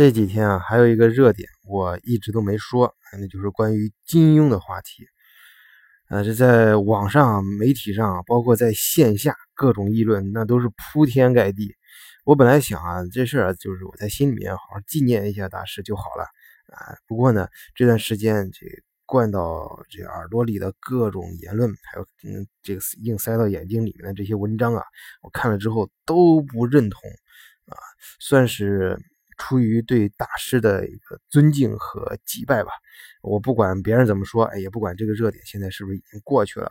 这几天啊，还有一个热点，我一直都没说，那就是关于金庸的话题。呃，这在网上、媒体上，包括在线下，各种议论，那都是铺天盖地。我本来想啊，这事儿就是我在心里面好好纪念一下大师就好了啊。不过呢，这段时间这灌到这耳朵里的各种言论，还有嗯，这个硬塞到眼睛里面的这些文章啊，我看了之后都不认同啊，算是。出于对大师的一个尊敬和祭拜吧，我不管别人怎么说，哎，也不管这个热点现在是不是已经过去了。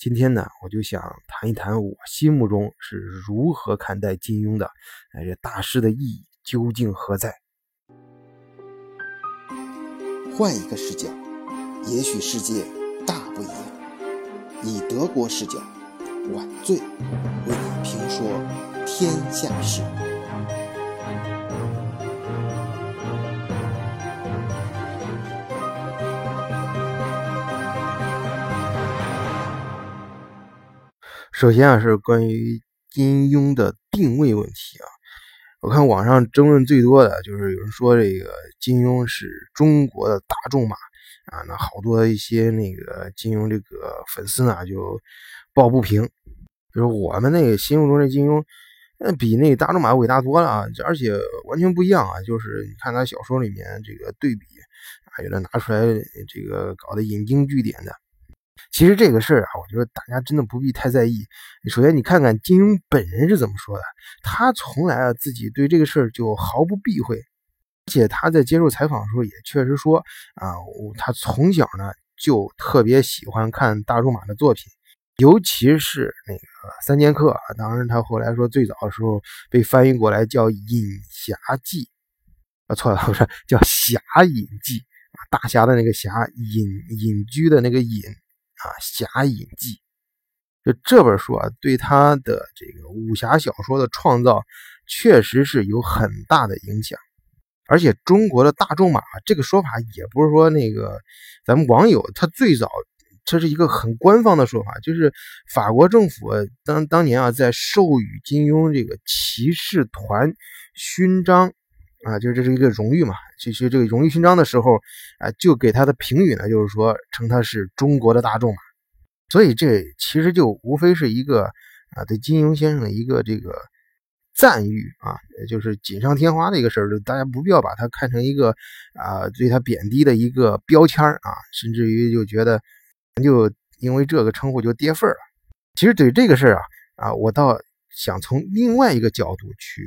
今天呢，我就想谈一谈我心目中是如何看待金庸的，哎，这大师的意义究竟何在？换一个视角，也许世界大不一样。以德国视角，晚醉为你评说天下事。首先啊，是关于金庸的定位问题啊。我看网上争论最多的就是有人说这个金庸是中国的大仲马啊，那好多一些那个金庸这个粉丝呢就抱不平，就是我们那个心目中的金庸，那比那大仲马伟大多了啊，而且完全不一样啊。就是你看他小说里面这个对比啊，有的拿出来这个搞得引经据典的。其实这个事儿啊，我觉得大家真的不必太在意。首先，你看看金庸本人是怎么说的，他从来啊自己对这个事儿就毫不避讳，而且他在接受采访的时候也确实说啊，他从小呢就特别喜欢看大仲马的作品，尤其是那个《三剑客》。啊当然，他后来说最早的时候被翻译过来叫《隐侠记》，啊错了，不是叫《侠隐记》，大侠的那个侠，隐隐居的那个隐。啊，《侠隐记》就这本书啊，对他的这个武侠小说的创造，确实是有很大的影响。而且中国的大仲马这个说法，也不是说那个咱们网友他最早，这是一个很官方的说法，就是法国政府当当年啊，在授予金庸这个骑士团勋章啊，就这是一个荣誉嘛。其实这个荣誉勋章的时候，啊，就给他的评语呢，就是说称他是中国的大众嘛，所以这其实就无非是一个啊对金庸先生的一个这个赞誉啊，就是锦上添花的一个事儿，就大家不必要把它看成一个啊对他贬低的一个标签啊，甚至于就觉得就因为这个称呼就跌份了。其实对这个事儿啊啊，我倒想从另外一个角度去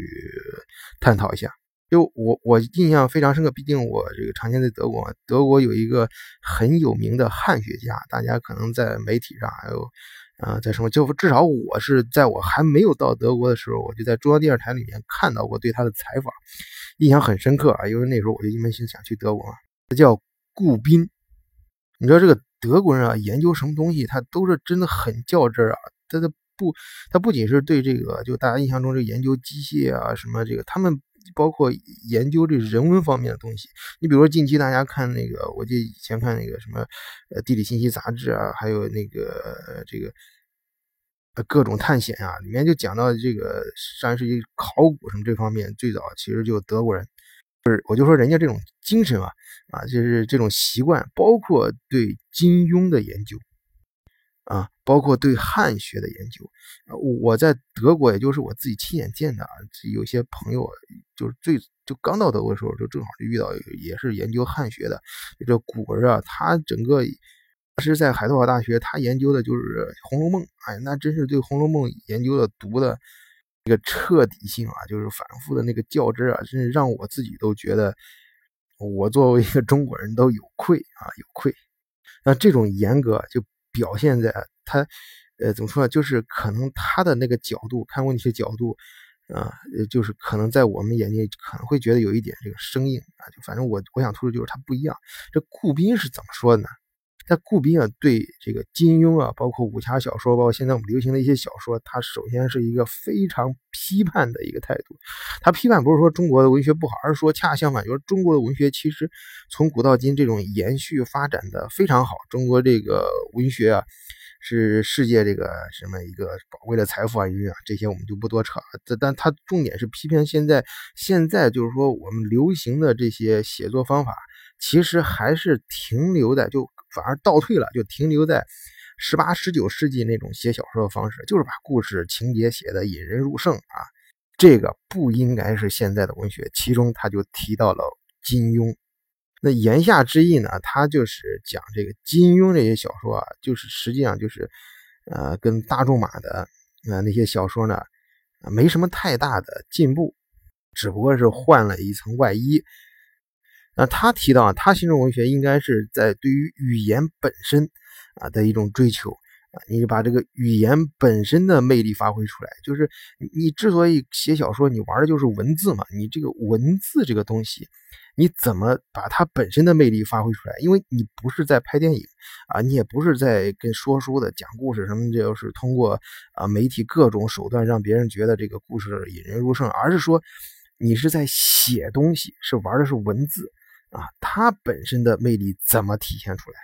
探讨一下。就我我印象非常深刻，毕竟我这个常年在德国，德国有一个很有名的汉学家，大家可能在媒体上还有，呃，在什么就至少我是在我还没有到德国的时候，我就在中央电视台里面看到过对他的采访，印象很深刻啊，因为那时候我就一门心想去德国嘛。他叫顾彬，你知道这个德国人啊，研究什么东西他都是真的很较真啊，他的不，他不仅是对这个就大家印象中这研究机械啊什么这个他们。包括研究这人文方面的东西，你比如说近期大家看那个，我记得以前看那个什么，呃，地理信息杂志啊，还有那个这个，呃，各种探险啊，里面就讲到这个上世纪考古什么这方面，最早其实就德国人，不是，我就说人家这种精神啊，啊，就是这种习惯，包括对金庸的研究。包括对汉学的研究，我在德国，也就是我自己亲眼见的啊，有些朋友就是最就刚到德国的时候，就正好就遇到也是研究汉学的这古文啊，他整个是在海德堡大学，他研究的就是《红楼梦》，哎，那真是对《红楼梦》研究的读的一个彻底性啊，就是反复的那个较真啊，真是让我自己都觉得我作为一个中国人都有愧啊，有愧。那这种严格就。表现在他，呃，怎么说呢？就是可能他的那个角度看问题的角度，啊，就是可能在我们眼睛可能会觉得有一点这个生硬啊。就反正我我想突出就是他不一样。这顾斌是怎么说的呢？那顾彬啊，对这个金庸啊，包括武侠小说，包括现在我们流行的一些小说，他首先是一个非常批判的一个态度。他批判不是说中国的文学不好，而是说恰恰相反，就是中国的文学其实从古到今这种延续发展的非常好。中国这个文学啊，是世界这个什么一个宝贵的财富啊，云啊，这些我们就不多扯。这但他重点是批评现在现在就是说我们流行的这些写作方法，其实还是停留在就反而倒退了，就停留在十八十九世纪那种写小说的方式，就是把故事情节写的引人入胜啊。这个不应该是现在的文学。其中他就提到了金庸。那言下之意呢，他就是讲这个金庸这些小说啊，就是实际上就是，呃，跟大仲马的呃那些小说呢，没什么太大的进步，只不过是换了一层外衣。那他提到啊，他心中文学应该是在对于语言本身啊的一种追求啊，你把这个语言本身的魅力发挥出来，就是你之所以写小说，你玩的就是文字嘛，你这个文字这个东西。你怎么把它本身的魅力发挥出来？因为你不是在拍电影啊，你也不是在跟说书的讲故事什么，就是通过啊媒体各种手段让别人觉得这个故事引人入胜，而是说你是在写东西，是玩的是文字啊，他本身的魅力怎么体现出来？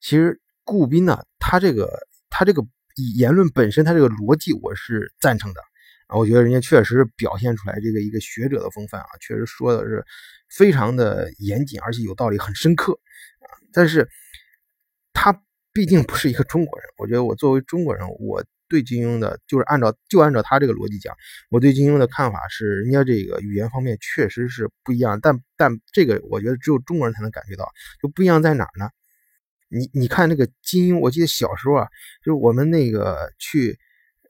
其实顾斌呢，他这个他这个言论本身，他这个逻辑我是赞成的啊，我觉得人家确实表现出来这个一个学者的风范啊，确实说的是。非常的严谨，而且有道理，很深刻！但是他毕竟不是一个中国人，我觉得我作为中国人，我对金庸的，就是按照就按照他这个逻辑讲，我对金庸的看法是，人家这个语言方面确实是不一样，但但这个我觉得只有中国人才能感觉到，就不一样在哪呢？你你看那个金庸，我记得小时候啊，就是我们那个去。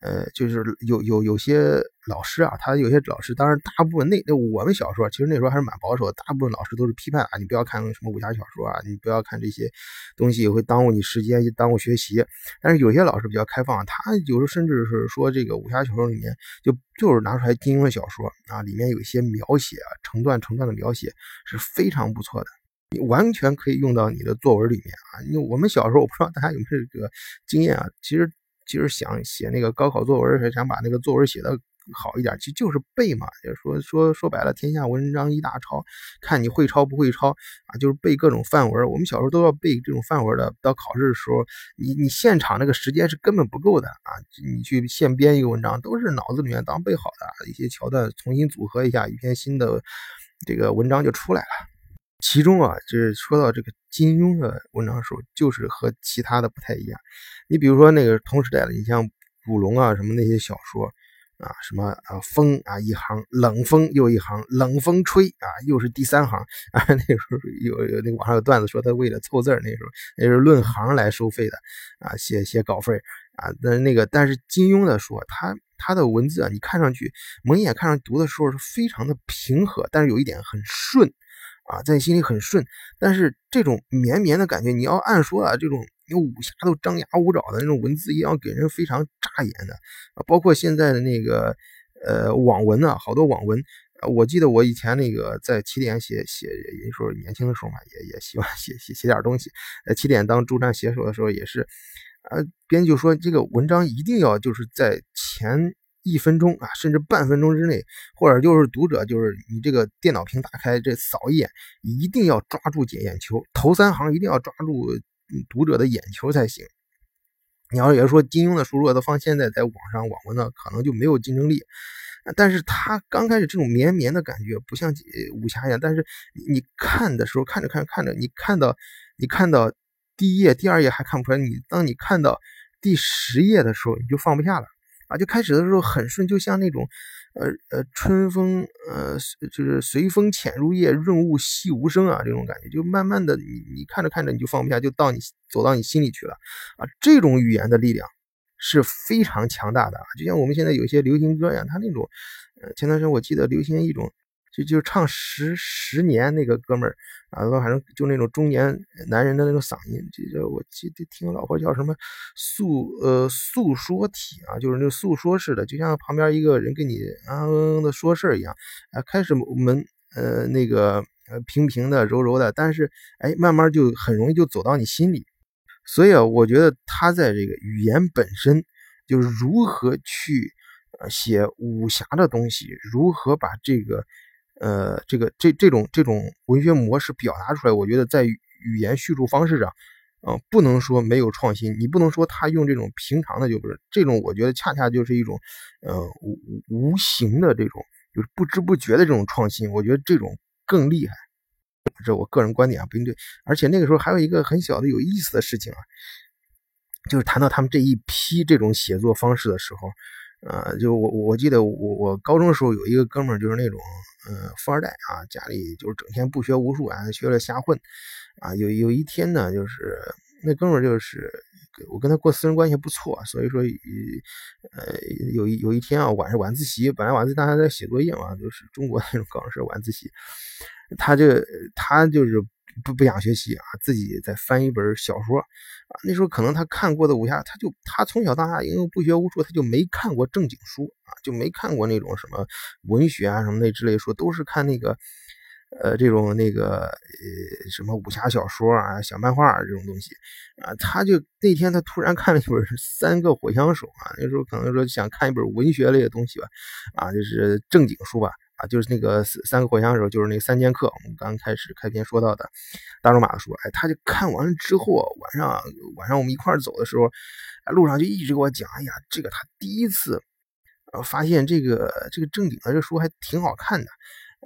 呃，就是有有有些老师啊，他有些老师，当然大部分那那我们小时候其实那时候还是蛮保守的，大部分老师都是批判啊，你不要看什么武侠小说啊，你不要看这些东西会耽误你时间，耽误学习。但是有些老师比较开放，他有时候甚至是说这个武侠小说里面就就是拿出来金庸的小说啊，里面有一些描写啊，成段成段的描写是非常不错的，你完全可以用到你的作文里面啊。因为我们小时候我不知道大家有没有这个经验啊，其实。其实想写那个高考作文，想把那个作文写的好一点，其实就是背嘛。就说说说白了，天下文章一大抄，看你会抄不会抄啊。就是背各种范文。我们小时候都要背这种范文的。到考试的时候，你你现场那个时间是根本不够的啊。你去现编一个文章，都是脑子里面当背好的一些桥段，重新组合一下，一篇新的这个文章就出来了。其中啊，就是说到这个金庸的文章的时候，就是和其他的不太一样。你比如说那个同时代的，你像古龙啊什么那些小说啊，什么啊风啊一行，冷风又一行，冷风吹啊又是第三行 啊。那时候有有那个网上有段子说他为了凑字儿，那时候那是论行来收费的啊，写写稿费啊。但那个但是金庸的说他他的文字啊，你看上去蒙眼看上读的时候是非常的平和，但是有一点很顺。啊，在你心里很顺，但是这种绵绵的感觉，你要按说啊，这种有武侠都张牙舞爪的那种文字，一样给人非常扎眼的啊。包括现在的那个呃网文啊，好多网文，我记得我以前那个在起点写写，也说年轻的时候嘛，也也喜欢写写写点东西。在，起点当助战写手的时候也是，呃，编辑就说这个文章一定要就是在前。一分钟啊，甚至半分钟之内，或者就是读者，就是你这个电脑屏打开这扫一眼，一定要抓住眼眼球，头三行一定要抓住读者的眼球才行。你要也说金庸的书，如果他放现在在网上网文呢，可能就没有竞争力。但是他刚开始这种绵绵的感觉，不像武侠一样。但是你看的时候，看着看着看着，你看到你看到第一页、第二页还看不出来，你当你看到第十页的时候，你就放不下了。啊，就开始的时候很顺，就像那种，呃呃，春风，呃，就是随风潜入夜，润物细无声啊，这种感觉，就慢慢的，你你看着看着你就放不下，就到你走到你心里去了，啊，这种语言的力量是非常强大的，就像我们现在有些流行歌一样，它那种，呃，前段时间我记得流行一种。就就唱十十年那个哥们儿啊，反正就那种中年男人的那种嗓音，这我记得听老婆叫什么诉呃诉说体啊，就是那个诉说式的，就像旁边一个人跟你啊的说事儿一样啊。开始我们呃那个呃平平的柔柔的，但是哎慢慢就很容易就走到你心里。所以啊，我觉得他在这个语言本身就是如何去写武侠的东西，如何把这个。呃，这个这这种这种文学模式表达出来，我觉得在语言叙述方式上啊，不能说没有创新，你不能说他用这种平常的就不是这种，我觉得恰恰就是一种，呃，无无形的这种，就是不知不觉的这种创新，我觉得这种更厉害。这我个人观点啊，不一定对。而且那个时候还有一个很小的有意思的事情啊，就是谈到他们这一批这种写作方式的时候，呃，就我我记得我我高中的时候有一个哥们儿就是那种，呃，富二代啊，家里就是整天不学无术啊，学了瞎混。啊，有有一天呢，就是那哥们儿，就是我跟他过私人关系不错，所以说，呃，有一有一天啊，晚上晚自习，本来晚自习大家在写作业嘛，就是中国那种港式晚自习，他就他就是不不想学习啊，自己在翻一本小说啊，那时候可能他看过的武侠，他就他从小到大因为不学无术，他就没看过正经书啊，就没看过那种什么文学啊什么那之类书，都是看那个。呃，这种那个呃什么武侠小说啊、小漫画这种东西啊，他就那天他突然看了一本《三个火枪手》啊，那时候可能说想看一本文学类的东西吧，啊，就是正经书吧，啊，就是那个《三个火枪手》，就是那三剑客，我们刚开始开篇说到的大仲马的书，哎，他就看完了之后，晚上晚上我们一块走的时候，路上就一直给我讲，哎呀，这个他第一次发现这个这个正经的这书还挺好看的。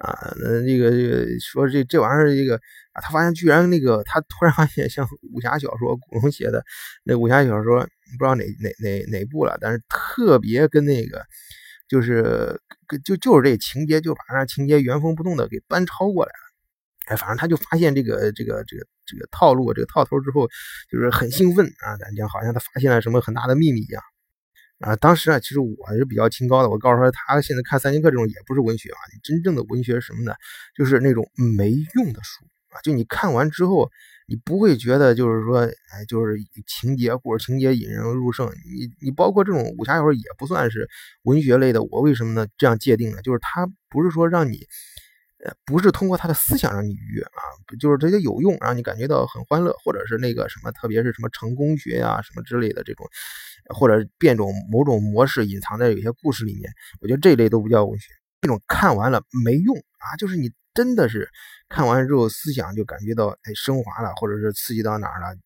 啊，那这个这个说这这玩意儿，这个啊，他发现居然那个，他突然发现像武侠小说，古龙写的那武侠小说，不知道哪哪哪哪部了，但是特别跟那个，就是就就是这情节，就把那情节原封不动的给搬抄过来了。哎，反正他就发现这个这个这个这个套路，这个套头之后，就是很兴奋啊，感觉好像他发现了什么很大的秘密一样。啊，当时啊，其实我是比较清高的。我告诉他，他现在看三剑客这种也不是文学啊，真正的文学是什么呢？就是那种没用的书啊。就你看完之后，你不会觉得就是说，哎，就是情节或者情节引人入胜。你你包括这种武侠小说也不算是文学类的。我为什么呢？这样界定呢？就是它不是说让你，呃，不是通过他的思想让你愉悦啊，就是这些有用，让你感觉到很欢乐，或者是那个什么，特别是什么成功学呀什么之类的这种。或者变种某种模式隐藏在有些故事里面，我觉得这类都不叫文学。这种看完了没用啊，就是你真的是看完之后思想就感觉到哎升华了，或者是刺激到哪儿了，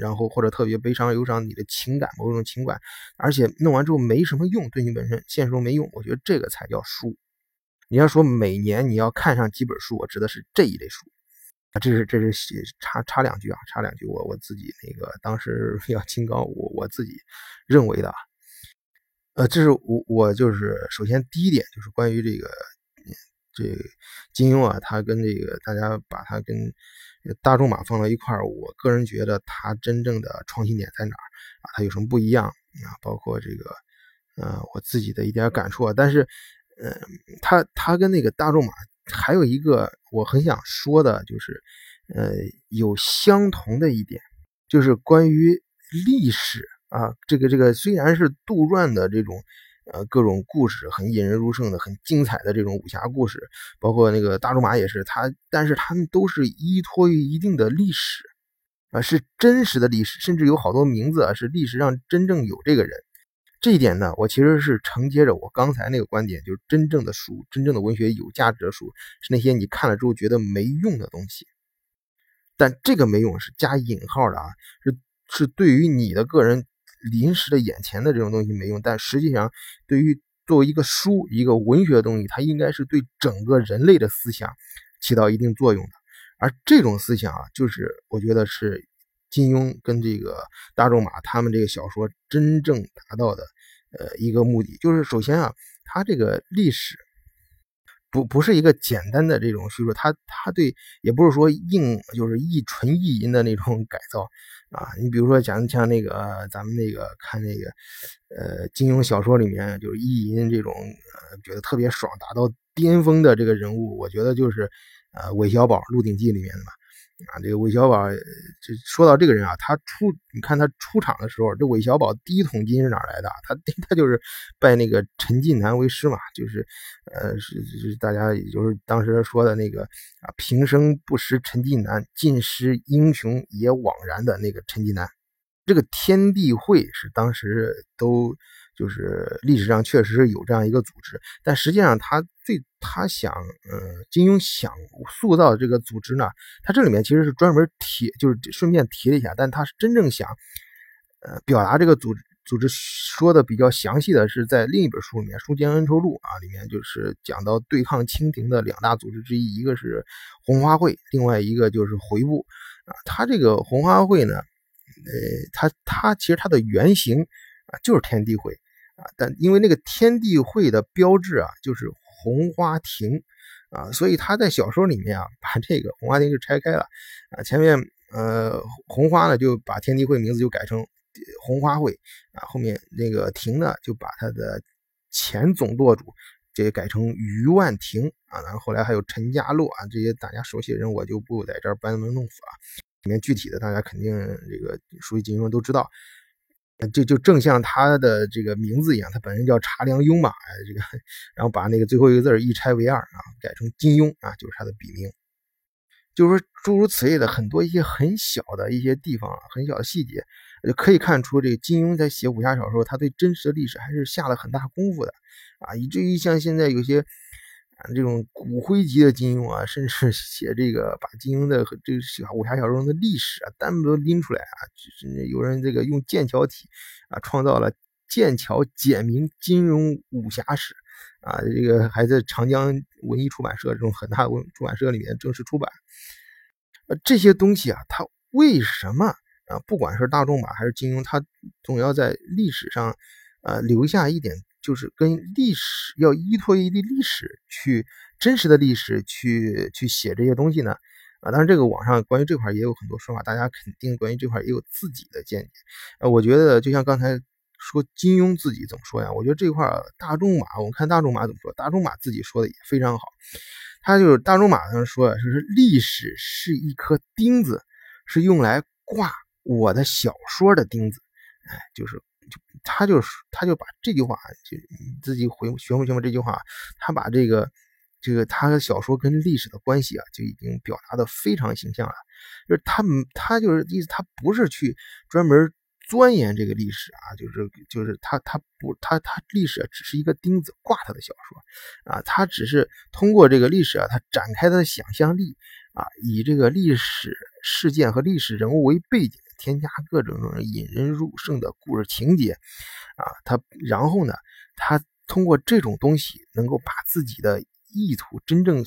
然后或者特别悲伤忧伤，你的情感某种情感，而且弄完之后没什么用，对你本身现实中没用，我觉得这个才叫书。你要说每年你要看上几本书，我指的是这一类书。啊，这是这是写插插两句啊，插两句，我我自己那个当时要清高，我我自己认为的啊，呃，这是我我就是首先第一点就是关于这个这金庸啊，他跟这个大家把他跟大仲马放到一块儿，我个人觉得他真正的创新点在哪儿啊？他有什么不一样啊？包括这个呃我自己的一点感触啊，但是嗯，他他跟那个大仲马。还有一个我很想说的，就是，呃，有相同的一点，就是关于历史啊，这个这个虽然是杜撰的这种，呃，各种故事很引人入胜的、很精彩的这种武侠故事，包括那个大仲马也是他，但是他们都是依托于一定的历史，啊，是真实的历史，甚至有好多名字啊是历史上真正有这个人。这一点呢，我其实是承接着我刚才那个观点，就是真正的书、真正的文学有价值的书，是那些你看了之后觉得没用的东西。但这个没用是加引号的啊，是是对于你的个人临时的眼前的这种东西没用，但实际上对于作为一个书、一个文学的东西，它应该是对整个人类的思想起到一定作用的。而这种思想啊，就是我觉得是。金庸跟这个大仲马他们这个小说真正达到的，呃，一个目的就是，首先啊，他这个历史不不是一个简单的这种叙述，他他对也不是说硬就是一纯意淫的那种改造啊。你比如说讲像那个咱们那个看那个呃金庸小说里面就是意淫这种呃觉得特别爽达到巅峰的这个人物，我觉得就是呃韦小宝《鹿鼎记》里面的嘛。啊，这个韦小宝，这说到这个人啊，他出，你看他出场的时候，这韦小宝第一桶金是哪来的？他他就是拜那个陈近南为师嘛，就是，呃，是是大家也就是当时说的那个啊，平生不识陈近南，尽识英雄也枉然的那个陈近南。这个天地会是当时都就是历史上确实是有这样一个组织，但实际上他最他想，呃，金庸想塑造这个组织呢，他这里面其实是专门提，就是顺便提了一下，但他是真正想，呃，表达这个组组织说的比较详细的是在另一本书里面《书剑恩仇录》啊，里面就是讲到对抗清廷的两大组织之一，一个是红花会，另外一个就是回部啊。他这个红花会呢，呃，他他其实他的原型啊就是天地会。啊，但因为那个天地会的标志啊，就是红花亭啊，所以他在小说里面啊，把这个红花亭就拆开了啊，前面呃红花呢就把天地会名字就改成红花会啊，后面那个亭呢就把他的前总舵主这改成余万亭啊，然后后来还有陈家洛啊这些大家熟悉的人，我就不在这儿班门弄斧了，里面具体的大家肯定这个熟悉金庸都知道。就就正像他的这个名字一样，他本人叫查良镛嘛，这个，然后把那个最后一个字一拆为二啊，改成金庸啊，就是他的笔名。就是说诸如此类的很多一些很小的一些地方，很小的细节，就可以看出这个金庸在写武侠小说，他对真实的历史还是下了很大功夫的啊，以至于像现在有些。这种骨灰级的金庸啊，甚至写这个把金庸的这个武侠小说中的历史啊单独拎出来啊，就是有人这个用剑桥体啊创造了剑桥简明金庸武侠史啊，这个还在长江文艺出版社这种很大的文出版社里面正式出版。呃，这些东西啊，它为什么啊？不管是大仲马还是金庸，他总要在历史上呃留下一点。就是跟历史要依托于历史去真实的历史去去写这些东西呢啊，当然这个网上关于这块也有很多说法，大家肯定关于这块也有自己的见解。呃，我觉得就像刚才说金庸自己怎么说呀？我觉得这块大仲马，我们看大仲马怎么说，大仲马自己说的也非常好。他就是大仲马上说的，就是历史是一颗钉子，是用来挂我的小说的钉子。哎，就是。他就是他就把这句话，就自己回学没学会这句话，他把这个这个他的小说跟历史的关系啊，就已经表达的非常形象了。就是他他就是意思，他不是去专门钻研这个历史啊，就是就是他他不他他历史只是一个钉子挂他的小说啊，他只是通过这个历史啊，他展开他的想象力啊，以这个历史事件和历史人物为背景。添加各种种引人入胜的故事情节，啊，他然后呢，他通过这种东西能够把自己的意图真正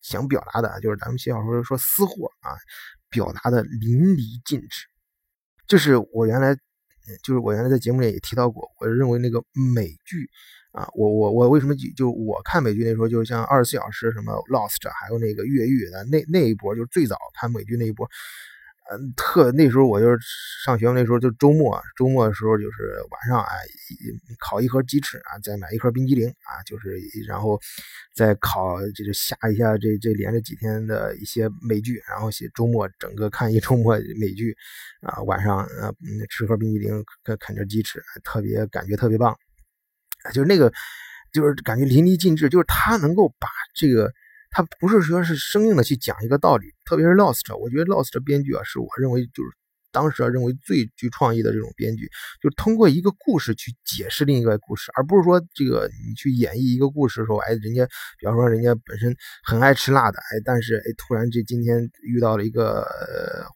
想表达的，就是咱们写小说说私货啊，表达的淋漓尽致。就是我原来，就是我原来在节目里也提到过，我认为那个美剧啊，我我我为什么就我看美剧那时候，就是像二十四小时什么 Lost，还有那个越狱的那那一波，就是最早看美剧那一波。嗯，特那时候我就是上学那时候就周末，周末的时候就是晚上啊，烤一盒鸡翅啊，再买一盒冰激凌啊，就是然后再烤，就是下一下这这连着几天的一些美剧，然后写周末整个看一周末美剧啊，晚上呃吃盒冰激凌，啃啃着鸡翅，特别感觉特别棒，就是那个就是感觉淋漓尽致，就是他能够把这个。他不是说是生硬的去讲一个道理，特别是 Lost，我觉得 Lost 的编剧啊，是我认为就是。当时啊，认为最具创意的这种编剧，就是通过一个故事去解释另一个故事，而不是说这个你去演绎一个故事的时候，哎，人家，比方说人家本身很爱吃辣的，哎，但是哎，突然这今天遇到了一个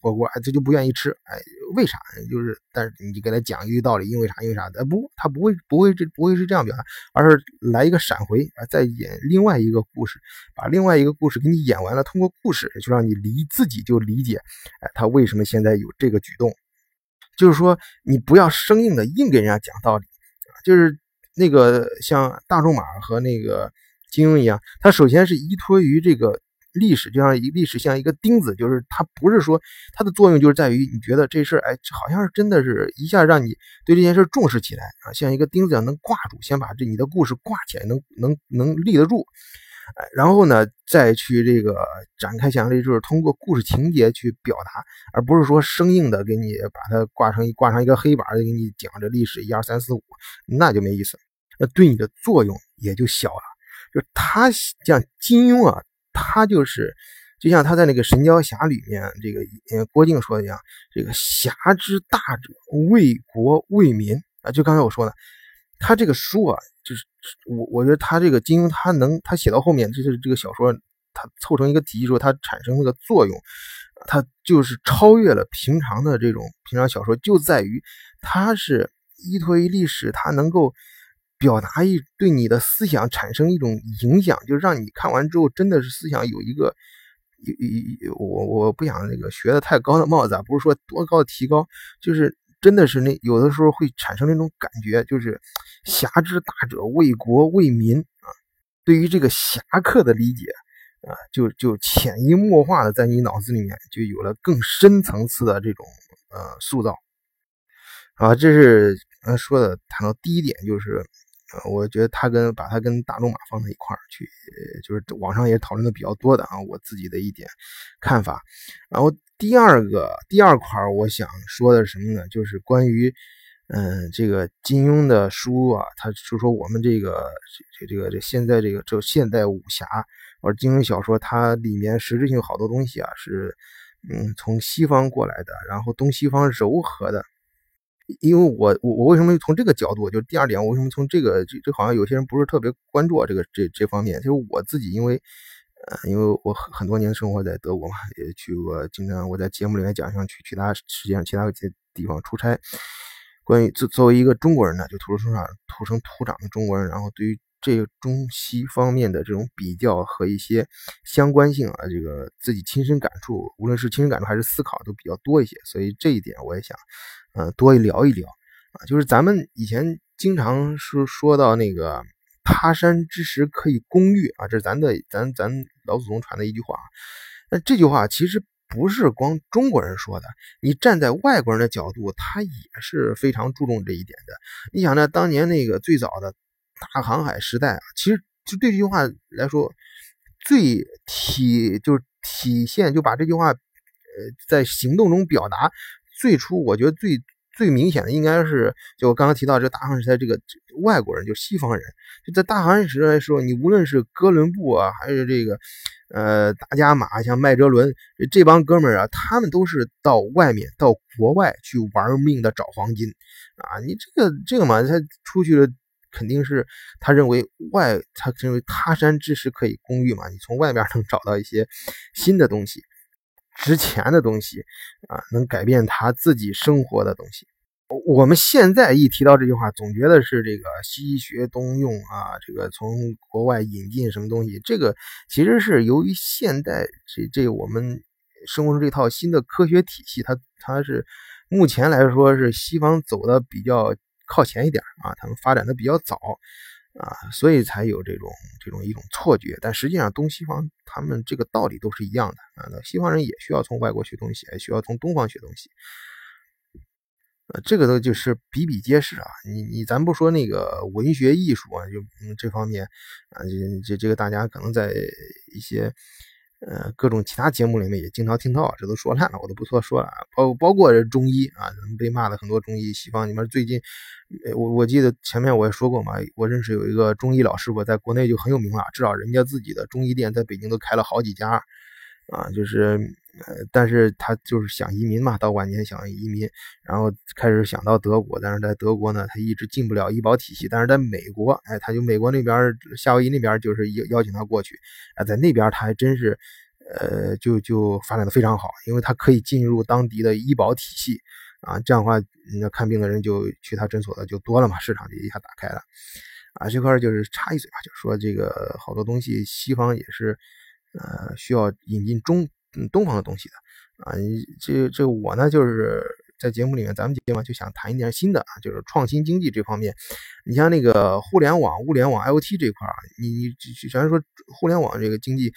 火锅，哎，他就不愿意吃，哎，为啥？就是，但是你给他讲一个道理，因为啥？因为啥？哎，不，他不会，不会这不会是这样表达，而是来一个闪回啊，再演另外一个故事，把另外一个故事给你演完了，通过故事就让你理自己就理解，哎，他为什么现在有这个举。动，就是说你不要生硬的硬给人家讲道理，就是那个像大仲马和那个金庸一样，他首先是依托于这个历史，就像一历史像一个钉子，就是他不是说它的作用就是在于你觉得这事儿哎好像是真的是一下让你对这件事重视起来啊，像一个钉子一样能挂住，先把这你的故事挂起来，能能能立得住。然后呢，再去这个展开想象力，就是通过故事情节去表达，而不是说生硬的给你把它挂上一挂上一个黑板，给你讲这历史一二三四五，那就没意思，那对你的作用也就小了。就他像金庸啊，他就是就像他在那个《神雕侠侣》里面，这个郭靖说的一样，这个侠之大者，为国为民啊，就刚才我说的。他这个书啊，就是我我觉得他这个金庸他能他写到后面，就是这个小说他凑成一个体系之后，它产生那个作用，它就是超越了平常的这种平常小说，就在于它是依托于历史，它能够表达一对你的思想产生一种影响，就让你看完之后真的是思想有一个有有我我不想那个学的太高的帽子啊，不是说多高的提高，就是真的是那有的时候会产生那种感觉，就是侠之大者为国为民啊，对于这个侠客的理解。啊，就就潜移默化的在你脑子里面就有了更深层次的这种呃塑造，啊，这是刚才说的谈到第一点，就是呃，我觉得他跟把他跟大仲马放在一块儿去，就是网上也讨论的比较多的啊，我自己的一点看法。然后第二个第二块我想说的是什么呢？就是关于嗯这个金庸的书啊，他就说我们这个这这个这现在这个这现代武侠。而金庸小说它里面实质性好多东西啊，是嗯从西方过来的，然后东西方糅合的。因为我我我为什么从这个角度？就第二点，我为什么从这个这这好像有些人不是特别关注这个这这方面？就是我自己，因为呃，因为我很很多年生活在德国嘛，也去过，经常我在节目里面讲，像去其他世界上其他些地方出差。关于作作为一个中国人呢，就土生土长土生土长的中国人，然后对于。这个中西方面的这种比较和一些相关性啊，这个自己亲身感触，无论是亲身感触还是思考都比较多一些，所以这一点我也想，呃，多聊一聊啊。就是咱们以前经常是说到那个“他山之石可以攻玉”啊，这是咱的咱咱老祖宗传的一句话。那这句话其实不是光中国人说的，你站在外国人的角度，他也是非常注重这一点的。你想呢，当年那个最早的。大航海时代啊，其实就对这句话来说，最体就是体现，就把这句话，呃，在行动中表达。最初我觉得最最明显的应该是，就我刚刚提到这大航海时代，这个外国人就西方人，就在大航海时代的时候，你无论是哥伦布啊，还是这个呃达伽马，像麦哲伦这帮哥们儿啊，他们都是到外面到国外去玩命的找黄金啊。你这个这个嘛，他出去了。肯定是他认为外，他认为他山之石可以攻玉嘛？你从外面能找到一些新的东西，值钱的东西啊，能改变他自己生活的东西。我们现在一提到这句话，总觉得是这个西学东用啊，这个从国外引进什么东西？这个其实是由于现代这这我们生活中这套新的科学体系，它它是目前来说是西方走的比较。靠前一点啊，他们发展的比较早啊，所以才有这种这种一种错觉。但实际上，东西方他们这个道理都是一样的啊。那西方人也需要从外国学东西，也需要从东方学东西，呃，这个都就是比比皆是啊。你你咱不说那个文学艺术啊，就这方面啊，这这这个大家可能在一些。呃，各种其他节目里面也经常听到，这都说烂了，我都不多说了。包包括这中医啊，被骂的很多中医，西方里面最近，我我记得前面我也说过嘛，我认识有一个中医老师我，在国内就很有名了，至少人家自己的中医店在北京都开了好几家。啊，就是，呃，但是他就是想移民嘛，到晚年想移民，然后开始想到德国，但是在德国呢，他一直进不了医保体系，但是在美国，哎，他就美国那边夏威夷那边就是邀邀请他过去，啊，在那边他还真是，呃，就就发展的非常好，因为他可以进入当地的医保体系，啊，这样的话，那看病的人就去他诊所的就多了嘛，市场就一下打开了，啊，这块就是插一嘴吧，就说这个好多东西西方也是。呃，需要引进中嗯东方的东西的啊，这这我呢就是在节目里面，咱们节目就想谈一点新的啊，就是创新经济这方面。你像那个互联网、物联网、IOT 这块儿，你你虽然说互联网这个经济，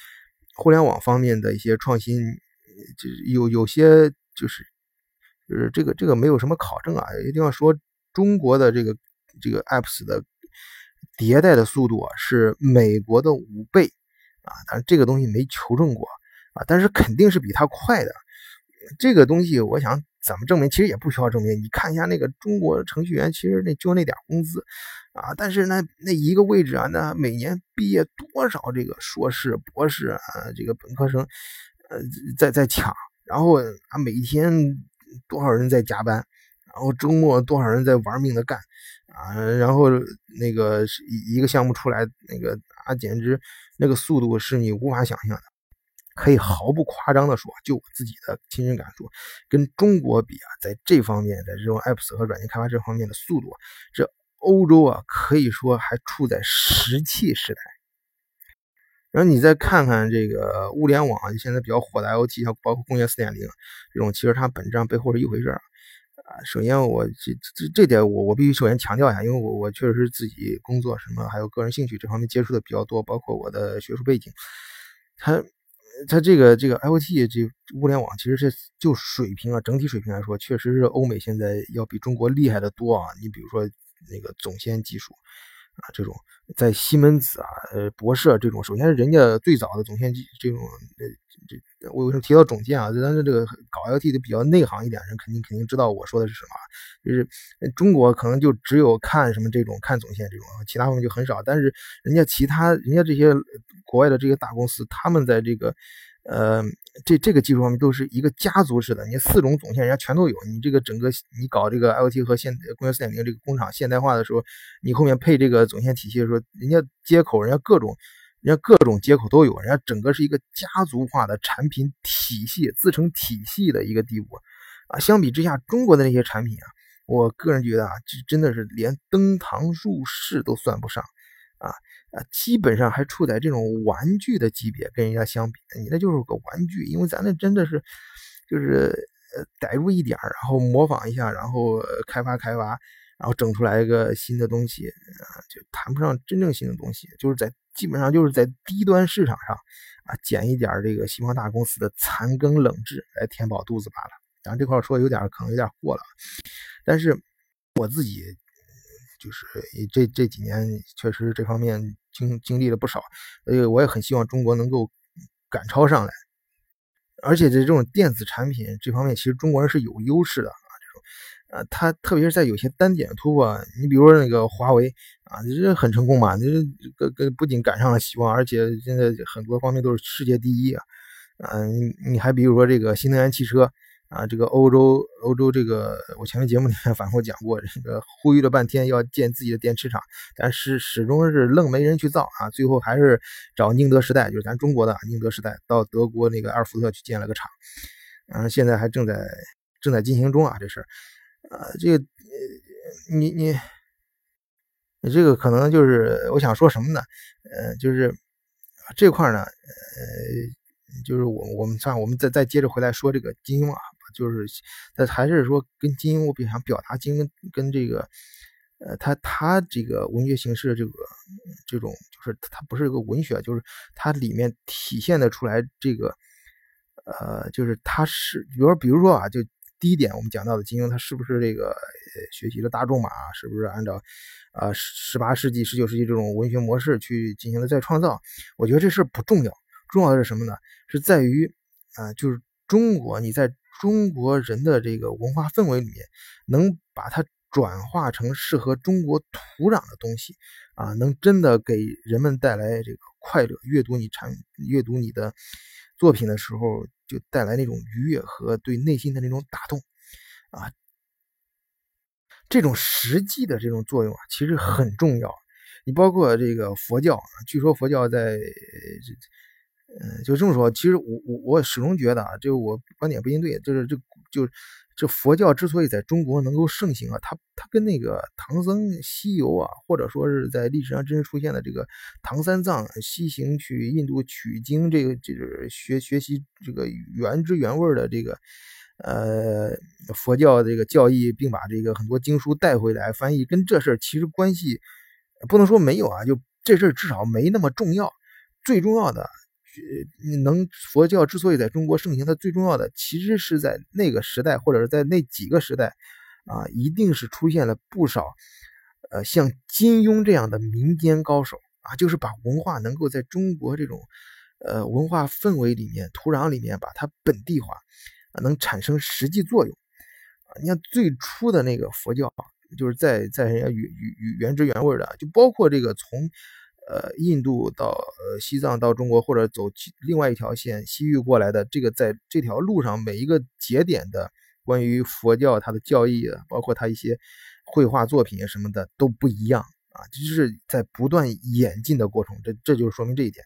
互联网方面的一些创新，就有有些就是就是这个这个没有什么考证啊，一定要说中国的这个这个 apps 的迭代的速度啊是美国的五倍。啊，但是这个东西没求证过啊，但是肯定是比他快的。这个东西我想怎么证明？其实也不需要证明。你看一下那个中国程序员，其实那就那点工资啊，但是那那一个位置啊，那每年毕业多少这个硕士、博士啊，这个本科生，呃，在在抢，然后啊，每天多少人在加班，然后周末多少人在玩命的干啊，然后那个一一个项目出来，那个啊，简直那个速度是你无法想象的。可以毫不夸张的说，就我自己的亲身感受，跟中国比啊，在这方面，在这种 apps 和软件开发这方面的速度，这欧洲啊，可以说还处在石器时代。然后你再看看这个物联网，现在比较火的 IoT，像包括工业四点零这种，其实它本质上背后是一回事儿。啊，首先我这这这点我我必须首先强调一下，因为我我确实是自己工作什么还有个人兴趣这方面接触的比较多，包括我的学术背景，它它这个这个 IoT 这物联网其实是就水平啊整体水平来说，确实是欧美现在要比中国厉害的多啊。你比如说那个总线技术啊，这种在西门子啊呃博士这种，首先是人家最早的总线机这种呃这。我为什么提到总监啊？但是这个搞 IT 的比较内行一点人，肯定肯定知道我说的是什么。就是中国可能就只有看什么这种看总线这种，其他方面就很少。但是人家其他人家这些国外的这些大公司，他们在这个呃这这个技术方面都是一个家族式的。你四种总线人家全都有。你这个整个你搞这个 IoT 和现工业四点零这个工厂现代化的时候，你后面配这个总线体系的时候，人家接口人家各种。人家各种接口都有，人家整个是一个家族化的产品体系，自成体系的一个地步啊。相比之下，中国的那些产品啊，我个人觉得啊，这真的是连登堂入室都算不上啊啊，基本上还处在这种玩具的级别，跟人家相比，你那就是个玩具，因为咱那真的是就是呃逮住一点然后模仿一下，然后开发开发。然后整出来一个新的东西啊，就谈不上真正新的东西，就是在基本上就是在低端市场上啊捡一点这个西方大公司的残羹冷炙来填饱肚子罢了。当然这块说有点可能有点过了，但是我自己就是这这几年确实这方面经经历了不少，所以我也很希望中国能够赶超上来，而且在这种电子产品这方面，其实中国人是有优势的。啊，这种呃它特别是在有些单点突破，你比如说那个华为啊，这很成功嘛，这跟跟不仅赶上了希望，而且现在很多方面都是世界第一啊。啊，你你还比如说这个新能源汽车啊，这个欧洲欧洲这个，我前面节目里面 反复讲过，这个呼吁了半天要建自己的电池厂，但是始终是愣没人去造啊，最后还是找宁德时代，就是咱中国的宁德时代，到德国那个阿尔福特去建了个厂，啊，现在还正在正在进行中啊，这事儿。啊，这个，你你你这个可能就是我想说什么呢？呃，就是这块呢，呃，就是我我们算我们再再接着回来说这个金庸啊，就是他还是说跟金庸，我比想表达金庸跟这个，呃，他他这个文学形式的这个这种，就是他不是一个文学，就是它里面体现的出来这个，呃，就是他是，比如比如说啊，就。第一点，我们讲到的金庸，他是不是这个学习了大仲马？是不是按照呃十八世纪、十九世纪这种文学模式去进行了再创造？我觉得这事不重要，重要的是什么呢？是在于啊，就是中国，你在中国人的这个文化氛围里面，能把它转化成适合中国土壤的东西啊，能真的给人们带来这个快乐。阅读你产阅读你的作品的时候。就带来那种愉悦和对内心的那种打动，啊，这种实际的这种作用啊，其实很重要。你包括这个佛教，据说佛教在，嗯，就这么说。其实我我我始终觉得啊，就我观点不一定对，就是这就。这佛教之所以在中国能够盛行啊，它它跟那个唐僧西游啊，或者说是在历史上真实出现的这个唐三藏西行去印度取经，这个就是学学习这个原汁原味的这个呃佛教这个教义，并把这个很多经书带回来翻译，跟这事儿其实关系不能说没有啊，就这事儿至少没那么重要，最重要的。能佛教之所以在中国盛行，它最重要的其实是在那个时代，或者是在那几个时代，啊，一定是出现了不少，呃，像金庸这样的民间高手啊，就是把文化能够在中国这种，呃，文化氛围里面、土壤里面把它本地化，啊，能产生实际作用，啊，你看最初的那个佛教，就是在在人家原原原汁原味的，就包括这个从。呃，印度到呃西藏到中国，或者走另外一条线西域过来的，这个在这条路上每一个节点的关于佛教它的教义啊，包括它一些绘画作品什么的都不一样啊，就是在不断演进的过程，这这就是说明这一点，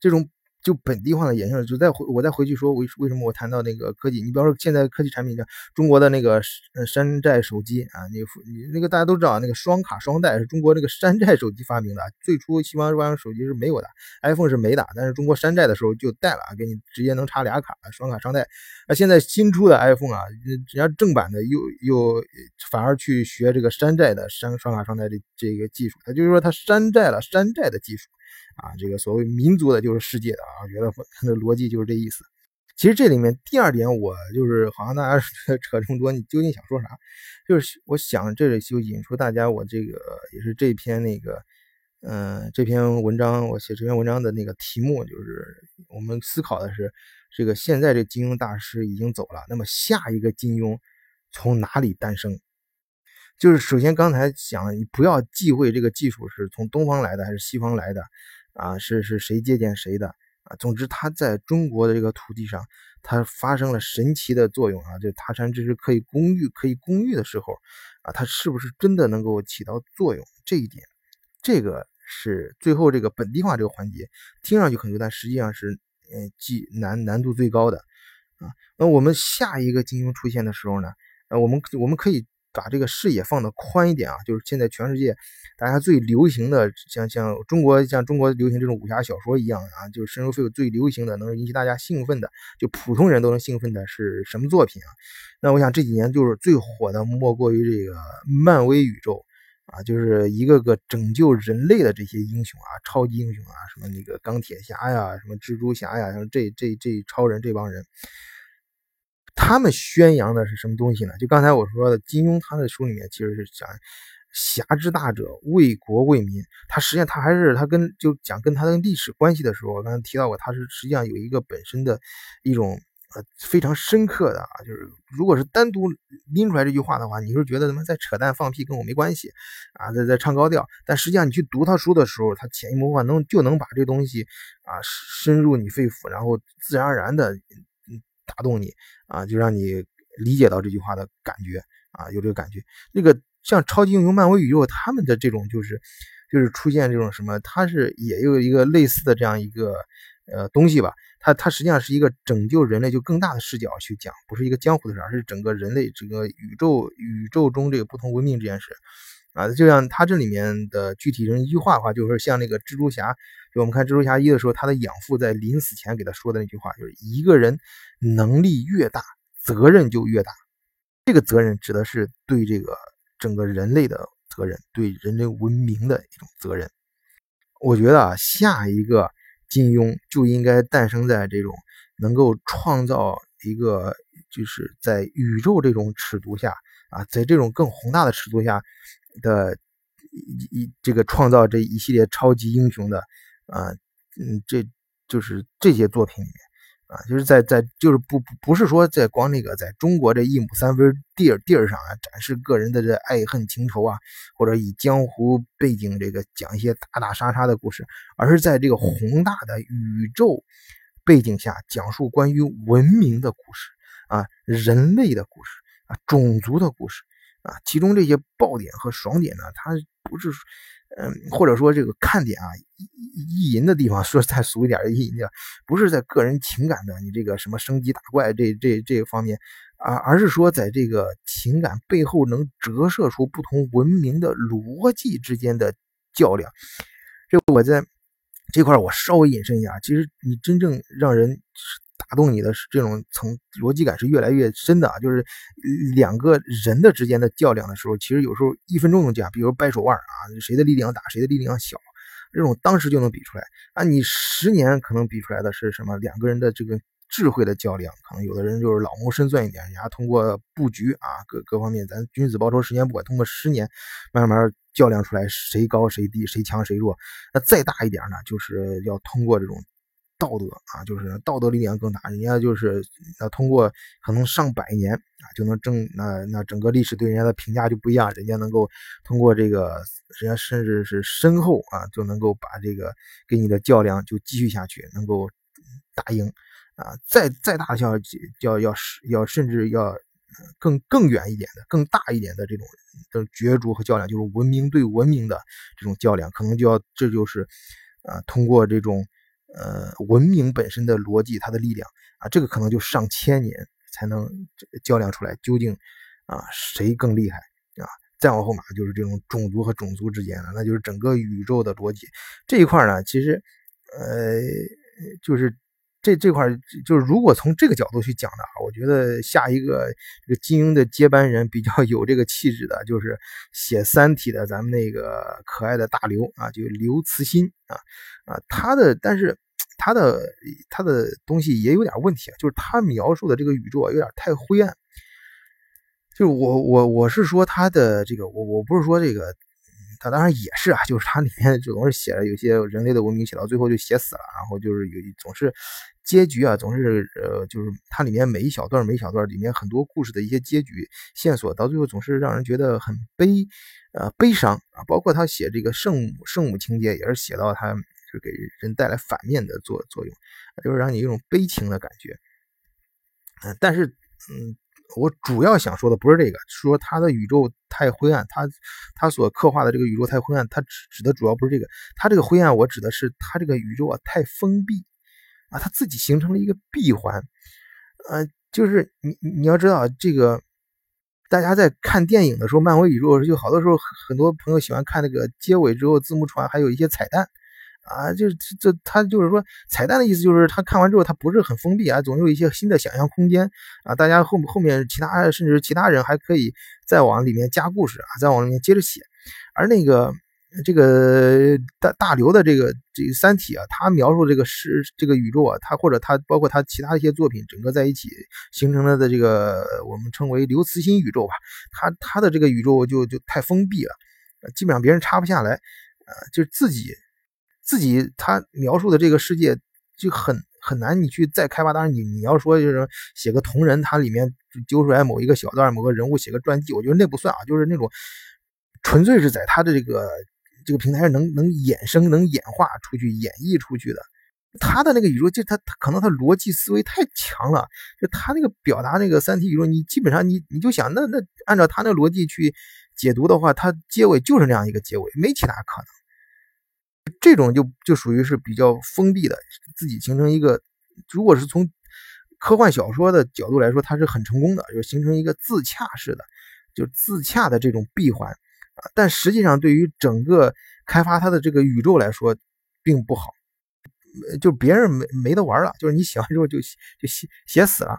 这种。就本地化的延伸，就再回我再回去说为为什么我谈到那个科技？你比方说现在科技产品，叫中国的那个山寨手机啊，你你那个大家都知道，那个双卡双待是中国那个山寨手机发明的。最初西方这帮手机是没有的，iPhone 是没的，但是中国山寨的时候就带了，给你直接能插俩卡，双卡双待。那现在新出的 iPhone 啊，人家正版的又又反而去学这个山寨的山双卡双待的这个技术，他就是说它山寨了山寨的技术。啊，这个所谓民族的就是世界的啊，我觉得它的逻辑就是这意思。其实这里面第二点，我就是好像大家 扯这么多，你究竟想说啥？就是我想这里就引出大家，我这个也是这篇那个，嗯，这篇文章我写这篇文章的那个题目，就是我们思考的是，这个现在这金庸大师已经走了，那么下一个金庸从哪里诞生？就是首先刚才讲，你不要忌讳这个技术是从东方来的还是西方来的。啊，是是谁借鉴谁的啊？总之，它在中国的这个土地上，它发生了神奇的作用啊！就塔山之石可以攻玉，可以攻玉的时候啊，它是不是真的能够起到作用？这一点，这个是最后这个本地化这个环节，听上去很牛，但实际上是嗯，既难难度最高的啊。那我们下一个金庸出现的时候呢，呃，我们我们可以。把这个视野放的宽一点啊，就是现在全世界大家最流行的，像像中国像中国流行这种武侠小说一样啊，就是深入非最流行的，能引起大家兴奋的，就普通人都能兴奋的是什么作品啊？那我想这几年就是最火的，莫过于这个漫威宇宙啊，就是一个个拯救人类的这些英雄啊，超级英雄啊，什么那个钢铁侠呀，什么蜘蛛侠呀，像这这这超人这帮人。他们宣扬的是什么东西呢？就刚才我说的，金庸他的书里面其实是讲侠之大者，为国为民。他实际上他还是他跟就讲跟他的历史关系的时候，我刚才提到过，他是实际上有一个本身的一种呃非常深刻的啊，就是如果是单独拎出来这句话的话，你是觉得他妈在扯淡放屁，跟我没关系啊，在在唱高调。但实际上你去读他书的时候，他潜移默化能就能把这东西啊深入你肺腑，然后自然而然的。打动你啊，就让你理解到这句话的感觉啊，有这个感觉。那个像超级英雄、漫威宇宙，他们的这种就是就是出现这种什么，它是也有一个类似的这样一个呃东西吧。它它实际上是一个拯救人类就更大的视角去讲，不是一个江湖的事，而是整个人类这个宇宙宇宙中这个不同文明这件事。啊，就像他这里面的具体人一句话的话，就是像那个蜘蛛侠，就我们看蜘蛛侠一的时候，他的养父在临死前给他说的那句话，就是一个人能力越大，责任就越大。这个责任指的是对这个整个人类的责任，对人类文明的一种责任。我觉得啊，下一个金庸就应该诞生在这种能够创造一个，就是在宇宙这种尺度下啊，在这种更宏大的尺度下。的一一这个创造这一系列超级英雄的啊，嗯，这就是这些作品里面啊，就是在在就是不不是说在光那个在中国这一亩三分地儿地儿上啊展示个人的这爱恨情仇啊，或者以江湖背景这个讲一些打打杀杀的故事，而是在这个宏大的宇宙背景下讲述关于文明的故事啊，人类的故事啊，种族的故事。啊，其中这些爆点和爽点呢，它不是，嗯，或者说这个看点啊，意淫的地方，说再俗一点意淫的，不是在个人情感的你这个什么升级打怪这这这方面啊，而是说在这个情感背后能折射出不同文明的逻辑之间的较量。这我在这块我稍微引申一下，其实你真正让人。打动你的这种层逻辑感是越来越深的啊，就是两个人的之间的较量的时候，其实有时候一分钟能讲，比如掰手腕啊，谁的力量大，谁的力量小，这种当时就能比出来啊。你十年可能比出来的是什么？两个人的这个智慧的较量，可能有的人就是老谋深算一点，人家通过布局啊，各各方面，咱君子报仇十年不晚，通过十年慢慢较量出来谁高谁低，谁强谁弱。那再大一点呢，就是要通过这种。道德啊，就是道德力量更大，人家就是那通过可能上百年啊，就能证那那整个历史对人家的评价就不一样，人家能够通过这个，人家甚至是身后啊，就能够把这个跟你的较量就继续下去，能够打赢啊，再再大的较要要要甚至要更更远一点的、更大一点的这种的角逐和较量，就是文明对文明的这种较量，可能就要这就是啊，通过这种呃文明本身的逻辑，它的力量啊，这个可能就上千年才能较量出来，究竟啊谁更厉害啊？再往后嘛，就是这种种族和种族之间了，那就是整个宇宙的逻辑这一块呢，其实呃就是。这这块就是，如果从这个角度去讲的啊，我觉得下一个这个金庸的接班人比较 有这个气质的，就是写《三体》的咱们那个可爱的大刘啊，就刘慈欣啊啊，他的但是他的他的东西也有点问题啊，就是他描述的这个宇宙有点太灰暗。就是我我我是说他的这个，我我不是说这个。他当然也是啊，就是他里面总是写着有些人类的文明写到最后就写死了，然后就是有总是结局啊，总是呃，就是它里面每一小段每一小段里面很多故事的一些结局线索，到最后总是让人觉得很悲，呃，悲伤啊。包括他写这个圣母圣母情节，也是写到他就给人带来反面的作作用，就是让你有种悲情的感觉。嗯，但是嗯。我主要想说的不是这个，说他的宇宙太灰暗，他他所刻画的这个宇宙太灰暗，他指指的主要不是这个，他这个灰暗，我指的是他这个宇宙啊太封闭啊，他自己形成了一个闭环，呃，就是你你要知道这个，大家在看电影的时候，漫威宇宙就好多时候很多朋友喜欢看那个结尾之后字幕传，还有一些彩蛋。啊，就是这他就是说彩蛋的意思，就是他看完之后他不是很封闭啊，总有一些新的想象空间啊。大家后后面其他甚至其他人还可以再往里面加故事啊，再往里面接着写。而那个这个大大刘的这个这《三体》啊，他描述这个是这个宇宙啊，他或者他包括他其他一些作品，整个在一起形成了的这个我们称为刘慈欣宇宙吧。他他的这个宇宙就就太封闭了，基本上别人插不下来，呃，就自己。自己他描述的这个世界就很很难，你去再开发。当然，你你要说就是写个同人，它里面揪出来某一个小段、某个人物写个传记，我觉得那不算啊，就是那种纯粹是在他的这个这个平台上能能衍生、能演化出去、演绎出去的。他的那个宇宙，就他他可能他逻辑思维太强了，就他那个表达那个三体宇宙，你基本上你你就想，那那按照他那逻辑去解读的话，他结尾就是那样一个结尾，没其他可能。这种就就属于是比较封闭的，自己形成一个，如果是从科幻小说的角度来说，它是很成功的，就形成一个自洽式的，就自洽的这种闭环。但实际上，对于整个开发它的这个宇宙来说，并不好，就别人没没得玩了，就是你写完之后就就写写死了。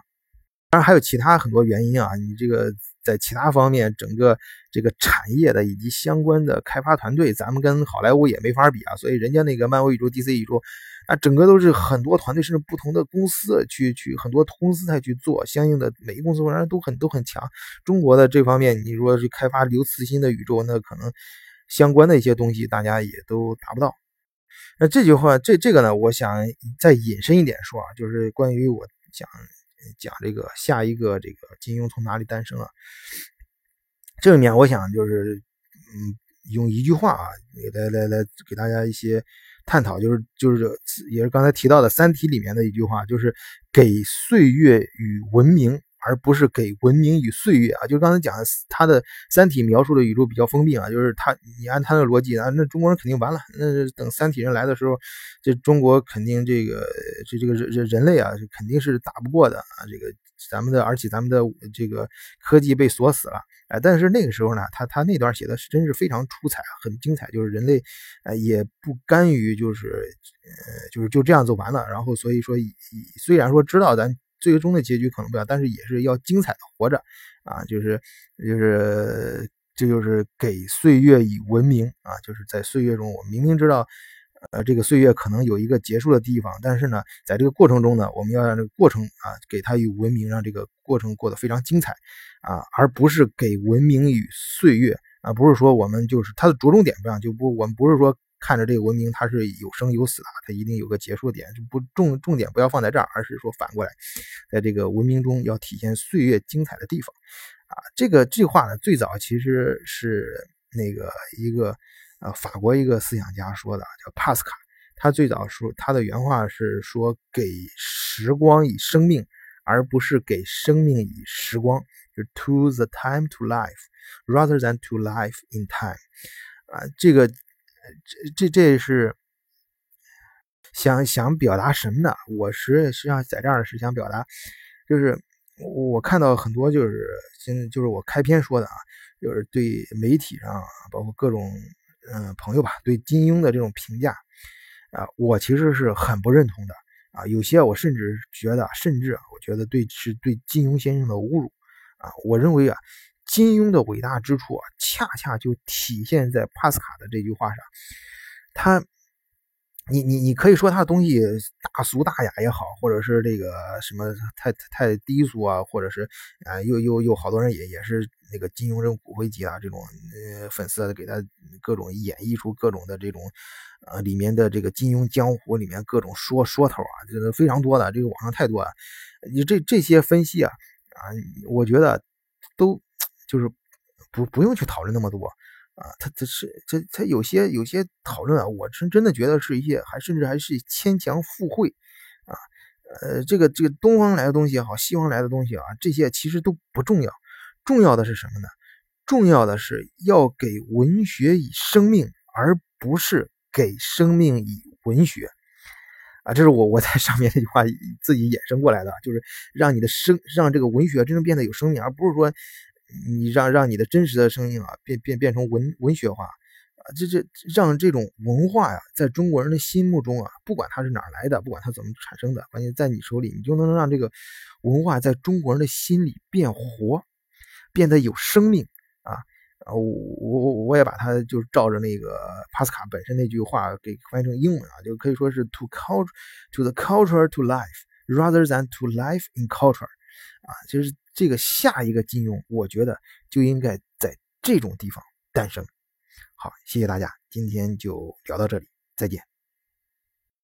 当然还有其他很多原因啊，你这个。在其他方面，整个这个产业的以及相关的开发团队，咱们跟好莱坞也没法比啊。所以人家那个漫威宇宙、DC 宇宙啊，整个都是很多团队，甚至不同的公司去去很多公司才去做相应的，每个公司反正都很都很强。中国的这方面，你说是开发刘慈欣的宇宙，那可能相关的一些东西大家也都达不到。那这句话，这这个呢，我想再引申一点说啊，就是关于我讲。讲这个下一个这个金庸从哪里诞生啊？这里面我想就是嗯，用一句话啊，来来来给大家一些探讨，就是就是也是刚才提到的《三体》里面的一句话，就是给岁月与文明。而不是给文明与岁月啊，就刚才讲的，他的《三体》描述的宇宙比较封闭啊，就是他，你按他的逻辑啊，那中国人肯定完了。那等三体人来的时候，这中国肯定这个这这个人人人类啊，肯定是打不过的啊。这个咱们的，而且咱们的这个科技被锁死了，哎，但是那个时候呢，他他那段写的是真是非常出彩，很精彩，就是人类呃也不甘于就是呃就是就这样就完了，然后所以说虽然说知道咱。最终的结局可能不一样，但是也是要精彩的活着啊！就是就是这就是给岁月以文明啊！就是在岁月中，我明明知道，呃，这个岁月可能有一个结束的地方，但是呢，在这个过程中呢，我们要让这个过程啊，给它以文明，让这个过程过得非常精彩啊，而不是给文明与岁月啊，不是说我们就是它的着重点不一样，就不我们不是说。看着这个文明，它是有生有死的，它一定有个结束点，就不重重点不要放在这儿，而是说反过来，在这个文明中要体现岁月精彩的地方，啊，这个这话呢，最早其实是那个一个呃法国一个思想家说的，叫帕斯卡，他最早说他的原话是说给时光以生命，而不是给生命以时光，就 to the time to life rather than to life in time。啊，这个这这这是想想表达什么呢？我实实际上在这儿是想表达，就是我看到很多就是现在就是我开篇说的啊，就是对媒体上包括各种嗯朋友吧，对金庸的这种评价啊，我其实是很不认同的啊。有些我甚至觉得，甚至我觉得对是对金庸先生的侮辱啊。我认为啊，金庸的伟大之处啊，恰恰就体现在帕斯卡的这句话上，他。你你你可以说他的东西大俗大雅也好，或者是这个什么太太低俗啊，或者是啊又又又好多人也也是那个金庸这种骨灰级啊这种呃粉丝给他各种演绎出各种的这种呃里面的这个金庸江湖里面各种说说头啊，这个非常多的，这个网上太多了。你这这些分析啊啊，我觉得都就是不不用去讨论那么多。啊，他他是这他有些有些讨论啊，我真真的觉得是一些还甚至还是牵强附会啊，呃，这个这个东方来的东西也好，西方来的东西啊，这些其实都不重要，重要的是什么呢？重要的是要给文学以生命，而不是给生命以文学啊，这是我我在上面那句话自己衍生过来的，就是让你的生让这个文学真正变得有生命，而不是说。你让让你的真实的声音啊变变变成文文学化啊，这这让这种文化呀，在中国人的心目中啊，不管它是哪来的，不管它怎么产生的，关键在你手里，你就能让这个文化在中国人的心里变活，变得有生命啊啊！我我我也把它就照着那个帕斯卡本身那句话给翻译成英文啊，就可以说是 to culture to the culture to life rather than to life in culture 啊，就是。这个下一个金庸，我觉得就应该在这种地方诞生。好，谢谢大家，今天就聊到这里，再见。